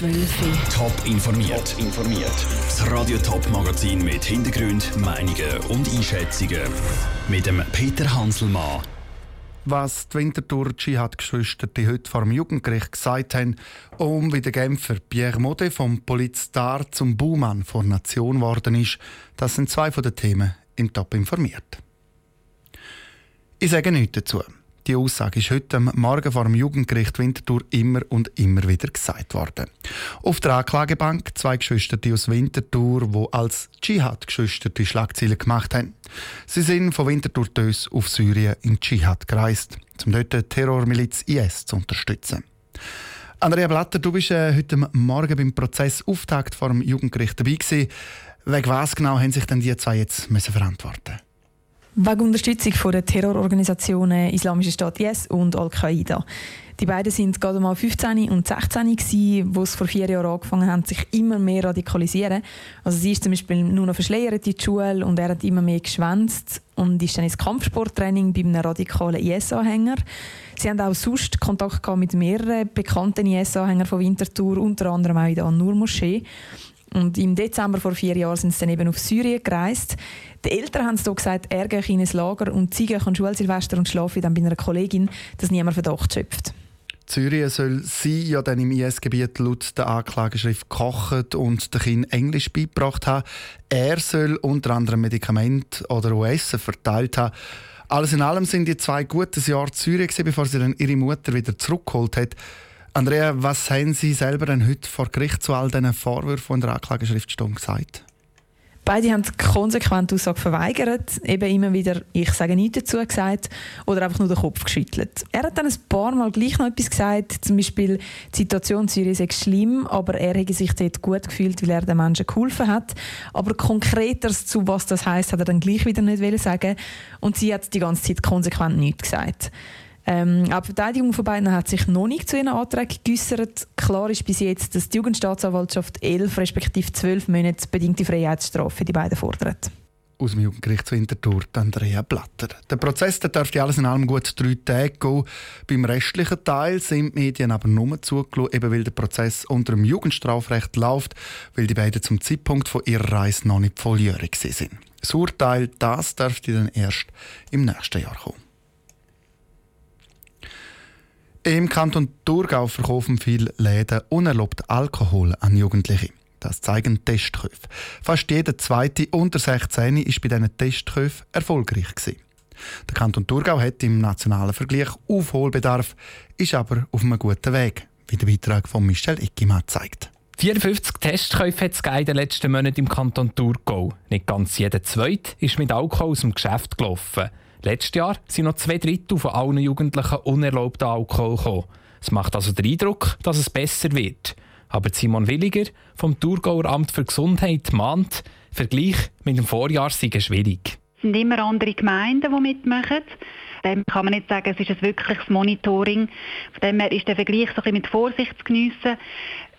12 Top informiert. informiert. Das Radio Top Magazin mit Hintergrund, Meinungen und Einschätzungen mit dem Peter Hanselmann. Was die Winterthur Dschihad-Geschwister heute vor dem Jugendgericht gesagt haben, um wie der Genfer Pierre Mode vom Polizstar zum Buhmann vor Nation geworden ist, das sind zwei von den Themen im Top informiert. Ich sage nichts dazu. Die Aussage ist heute am Morgen vor dem Jugendgericht Winterthur immer und immer wieder gesagt worden. Auf der Anklagebank zwei Geschwister aus Winterthur, die als Dschihad-Geschwister die Schlagzeilen gemacht haben. Sie sind von Winterthur Dös auf Syrien in Dschihad gereist, um dort die Terrormiliz IS zu unterstützen. Andrea Blatter, du bist äh, heute Morgen beim Prozessauftakt vor dem Jugendgericht dabei gewesen. Wegen was genau haben sich denn die zwei jetzt müssen? Wegen Unterstützung von der Terrororganisationen Islamische Staat IS und Al-Qaida. Die beiden sind gerade mal 15 und 16 gewesen, wo es vor vier Jahren angefangen haben, sich immer mehr radikalisieren. Also sie ist zum Beispiel nur noch verschleiert in die Schule und er hat immer mehr geschwänzt und ist dann ins Kampfsporttraining bei einem radikalen IS-Anhänger. Sie haben auch sonst Kontakt gehabt mit mehreren bekannten IS-Anhängern von Winterthur, unter anderem auch in der An-Nur-Moschee. Und im Dezember vor vier Jahren sind sie dann eben auf Syrien gereist. Die Eltern haben so gesagt, er gehe in ein Lager und sie gehen Schulsilvester und schlafen dann bei einer Kollegin, dass niemand Verdacht schöpft. Syrien soll sie ja dann im IS-Gebiet laut der Anklageschrift gekocht und den Kindern Englisch beigebracht haben. Er soll unter anderem Medikamente oder Essen verteilt haben. Alles in allem sind die zwei gutes Jahr in Syrien bevor sie dann ihre Mutter wieder zurückgeholt hat. Andrea, was haben Sie selber denn heute vor Gericht zu all diesen Vorwürfen, in der Anklageschrift stehen, gesagt? Beide haben konsequent Aussage verweigert, eben immer wieder «ich sage nichts dazu» gesagt oder einfach nur den Kopf geschüttelt. Er hat dann ein paar Mal gleich noch etwas gesagt, zum Beispiel «die Situation in Syrien sei schlimm, aber er hätte sich dort gut gefühlt, weil er den Menschen geholfen hat». Aber konkreter zu was das heißt, hat er dann gleich wieder nicht sagen und sie hat die ganze Zeit konsequent nichts gesagt. Ähm, auch die Verteidigung von beiden hat sich noch nicht zu ihren Anträgen geäußert. Klar ist bis jetzt, dass die Jugendstaatsanwaltschaft elf respektive zwölf Monate bedingte Freiheitsstrafe für die beiden fordert. Aus dem Jugendgericht zu Winterthur, Andrea Blatter. Der Prozess der dürfte alles in allem gut drei Tage gehen. Beim restlichen Teil sind die Medien aber nur zugelassen, eben weil der Prozess unter dem Jugendstrafrecht läuft, weil die beiden zum Zeitpunkt von ihrer Reise noch nicht volljährig sind. Das Urteil das dürfte dann erst im nächsten Jahr kommen. Im Kanton Thurgau verkaufen viele Läden unerlaubt Alkohol an Jugendliche. Das zeigen Testkäufe. Fast jeder zweite unter 16 ist bei diesen Testkäufen erfolgreich gewesen. Der Kanton Thurgau hat im nationalen Vergleich Aufholbedarf, ist aber auf einem guten Weg, wie der Beitrag von Michel Eckimann zeigt. 54 Testkäufe hat es in den letzten Monaten im Kanton Thurgau. Nicht ganz jeder Zweite ist mit Alkohol aus dem Geschäft gelaufen. Letztes Jahr sind noch zwei Drittel von allen Jugendlichen unerlaubten Alkohol gekommen. Es macht also den Eindruck, dass es besser wird. Aber Simon Williger vom Thurgauer Amt für Gesundheit mahnt, Vergleich mit dem Vorjahr sei schwierig. Es sind immer andere Gemeinden, die mitmachen. Dem kann man nicht sagen, es ist ein wirkliches Monitoring. Von dem her ist der Vergleich so ein bisschen mit Vorsicht zu geniessen.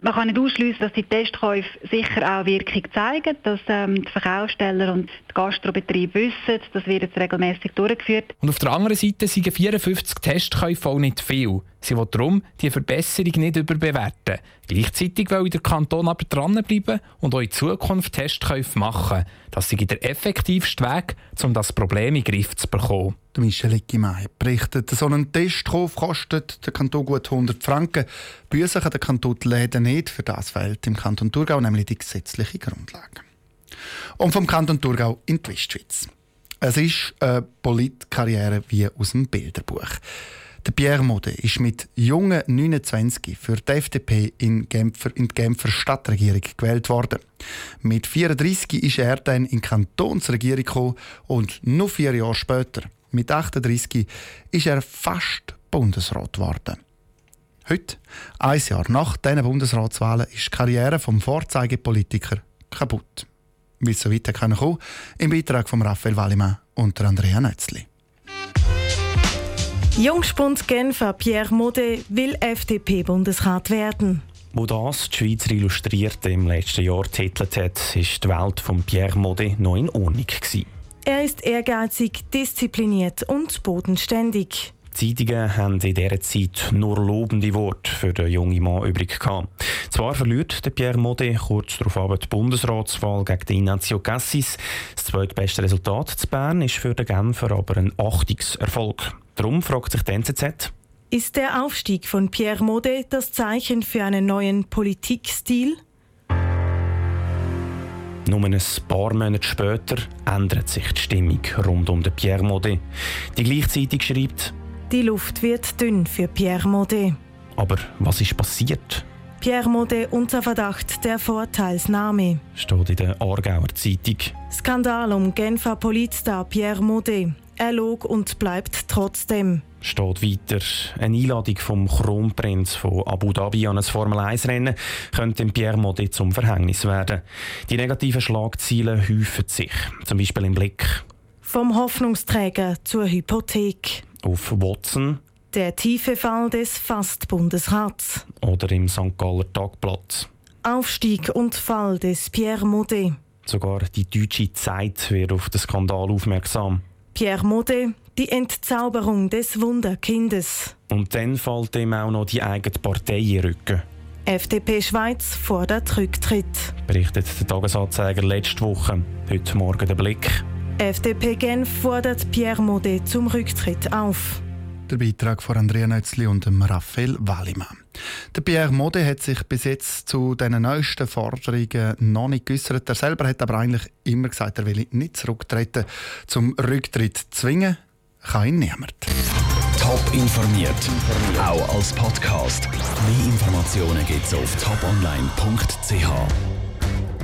Man kann nicht ausschließen, dass die Testkäufe sicher auch Wirkung zeigen, dass ähm, die Verkaufssteller und die Gastrobetriebe wissen, das wird jetzt regelmäßig durchgeführt. Und auf der anderen Seite sind 54 Testkäufe auch nicht viel. Sie will darum die Verbesserung nicht überbewerten. Gleichzeitig will der Kanton aber dranbleiben und auch in Zukunft Testkäufe machen. Das sei der effektivste Weg, um das Problem in den Griff zu bekommen. Michel Eckimann berichtet, so ein Testkauf kostet der Kanton gut 100 Franken. Büssen kann der Kanton die Läden nicht. Für das fehlt im Kanton Thurgau nämlich die gesetzliche Grundlage. Und vom Kanton Thurgau in die Westschweiz. Es ist eine Politkarriere wie aus dem Bilderbuch. Der Pierre Mode ist mit jungen 29 für die FDP in, Genfer, in die Genfer Stadtregierung gewählt worden. Mit 34 ist er dann in die Kantonsregierung gekommen und nur vier Jahre später, mit 38, ist er fast Bundesrat geworden. Heute, ein Jahr nach diesen Bundesratswahlen, ist die Karriere vom Vorzeigepolitiker kaputt. Wie es so weiter kommen im Beitrag von Raphael Wallimann und Andrea Nötzli. Jungspund Genfer Pierre Mode will FDP-Bundesrat werden. Wo das die Schweizer Illustrierte im letzten Jahr titelt hat, ist die Welt von Pierre Mode noch in Ordnung. Er ist ehrgeizig, diszipliniert und bodenständig. Zeitungen haben in dieser Zeit nur lobende Worte für den jungen Mann übrig gehabt. Zwar verliert der Pierre Mode kurz darauf aber die Bundesratswahl gegen den Ignazio Cassis. Das zweitbeste Resultat zu Bern ist für den Genfer aber ein Achtungserfolg. Darum fragt sich die NZZ, ist der Aufstieg von Pierre Mode das Zeichen für einen neuen Politikstil? Nur ein paar Monate später ändert sich die Stimmung rund um den Pierre Mode. Die gleichzeitig schreibt, die Luft wird dünn für Pierre Mode. Aber was ist passiert? Pierre Mode unter Verdacht der Vorteilsnahme. Steht in der Aargauer Zeitung. Skandal um Genfer Polizstar Pierre Mode. Er log und bleibt trotzdem. Steht weiter. Eine Einladung vom Kronprinz von Abu Dhabi an ein Formel-1-Rennen könnte dem Pierre Modi zum Verhängnis werden. Die negativen Schlagzeilen häufen sich. Zum Beispiel im Blick. Vom Hoffnungsträger zur Hypothek. Auf Watson. Der tiefe Fall des Fast-Bundesrats. Oder im St. Galler Tagblatt. Aufstieg und Fall des Pierre Modet. Sogar die deutsche Zeit wird auf den Skandal aufmerksam. Pierre Mode, die Entzauberung des Wunderkindes. Und dann fällt ihm auch noch die eigene Partei in Rücken. FDP Schweiz fordert Rücktritt. Berichtet der Tagesanzeiger letzte Woche. Heute Morgen der Blick. FDP Genf fordert Pierre Mode zum Rücktritt auf. Der Beitrag von Andrea Nötzli und Raphael Wallimann. Der Pierre Mode hat sich bis jetzt zu den neuesten Forderungen noch nicht geäußert. Er selber hat aber eigentlich immer gesagt, er will nicht zurücktreten. Zum Rücktritt zwingen kann ihn niemand. Top informiert, auch als Podcast. Mehr Informationen gibt es auf toponline.ch.